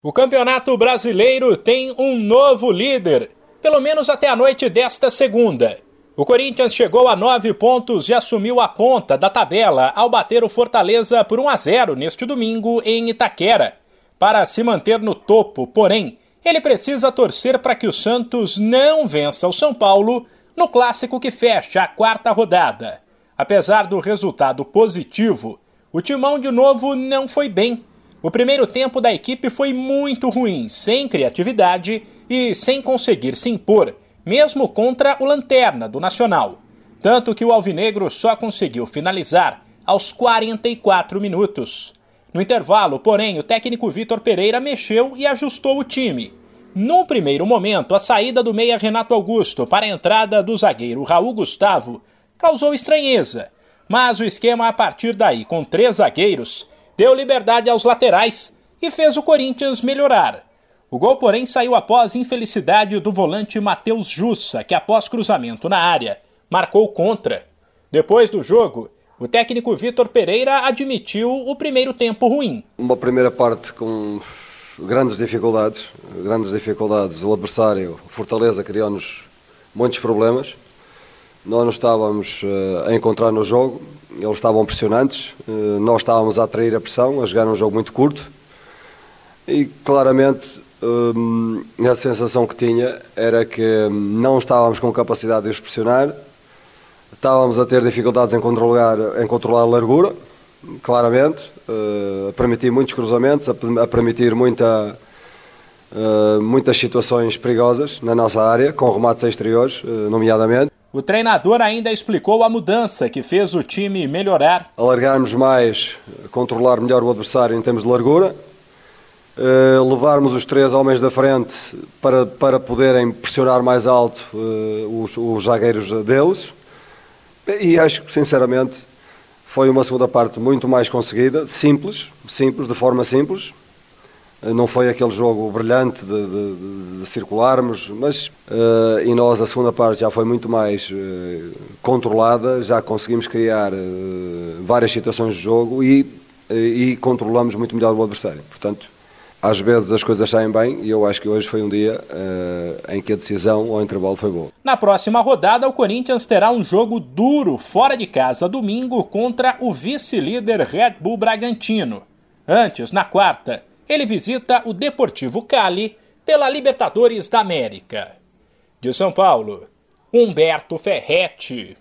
O Campeonato Brasileiro tem um novo líder, pelo menos até a noite desta segunda. O Corinthians chegou a nove pontos e assumiu a ponta da tabela ao bater o Fortaleza por 1 a 0 neste domingo em Itaquera. Para se manter no topo, porém, ele precisa torcer para que o Santos não vença o São Paulo no clássico que fecha a quarta rodada. Apesar do resultado positivo, o timão de novo não foi bem o primeiro tempo da equipe foi muito ruim, sem criatividade e sem conseguir se impor, mesmo contra o Lanterna do Nacional. Tanto que o Alvinegro só conseguiu finalizar aos 44 minutos. No intervalo, porém, o técnico Vitor Pereira mexeu e ajustou o time. Num primeiro momento, a saída do meia Renato Augusto para a entrada do zagueiro Raul Gustavo causou estranheza, mas o esquema a partir daí, com três zagueiros, deu liberdade aos laterais e fez o Corinthians melhorar. O gol, porém, saiu após infelicidade do volante Matheus Jussa, que após cruzamento na área, marcou contra. Depois do jogo, o técnico Vitor Pereira admitiu o primeiro tempo ruim. Uma primeira parte com grandes dificuldades, grandes dificuldades. O adversário, Fortaleza, criou-nos muitos problemas. Nós não estávamos uh, a encontrar no jogo, eles estavam pressionantes, uh, nós estávamos a atrair a pressão, a jogar um jogo muito curto. E claramente um, a sensação que tinha era que não estávamos com capacidade de os pressionar, estávamos a ter dificuldades em controlar, em controlar a largura, claramente, a permitir muitos cruzamentos, a, permitir muita, muitas situações perigosas na nossa área, com remates exteriores, nomeadamente. O treinador ainda explicou a mudança que fez o time melhorar. Alargarmos mais, controlar melhor o adversário em termos de largura, uh, levarmos os três homens da frente para, para poderem pressionar mais alto uh, os, os zagueiros deles. E acho que, sinceramente, foi uma segunda parte muito mais conseguida, simples, simples, de forma simples, eh, não foi aquele jogo brilhante de, de, de circularmos, mas uh, e nós a segunda parte já foi muito mais uh, controlada, já conseguimos criar uh, várias situações de jogo e, e controlamos muito melhor o adversário. Portanto, às vezes as coisas saem bem e eu acho que hoje foi um dia em que a decisão ao intervalo foi boa. Na próxima rodada, o Corinthians terá um jogo duro fora de casa domingo contra o vice-líder Red Bull Bragantino. Antes, na quarta, ele visita o Deportivo Cali pela Libertadores da América. De São Paulo, Humberto Ferretti.